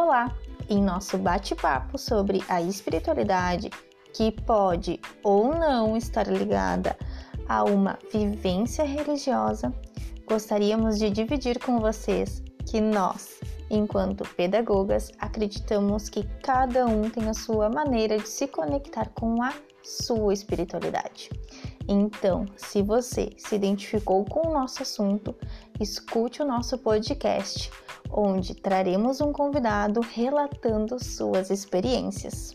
Olá! Em nosso bate-papo sobre a espiritualidade, que pode ou não estar ligada a uma vivência religiosa, gostaríamos de dividir com vocês que nós, enquanto pedagogas, acreditamos que cada um tem a sua maneira de se conectar com a sua espiritualidade. Então, se você se identificou com o nosso assunto, escute o nosso podcast, onde traremos um convidado relatando suas experiências.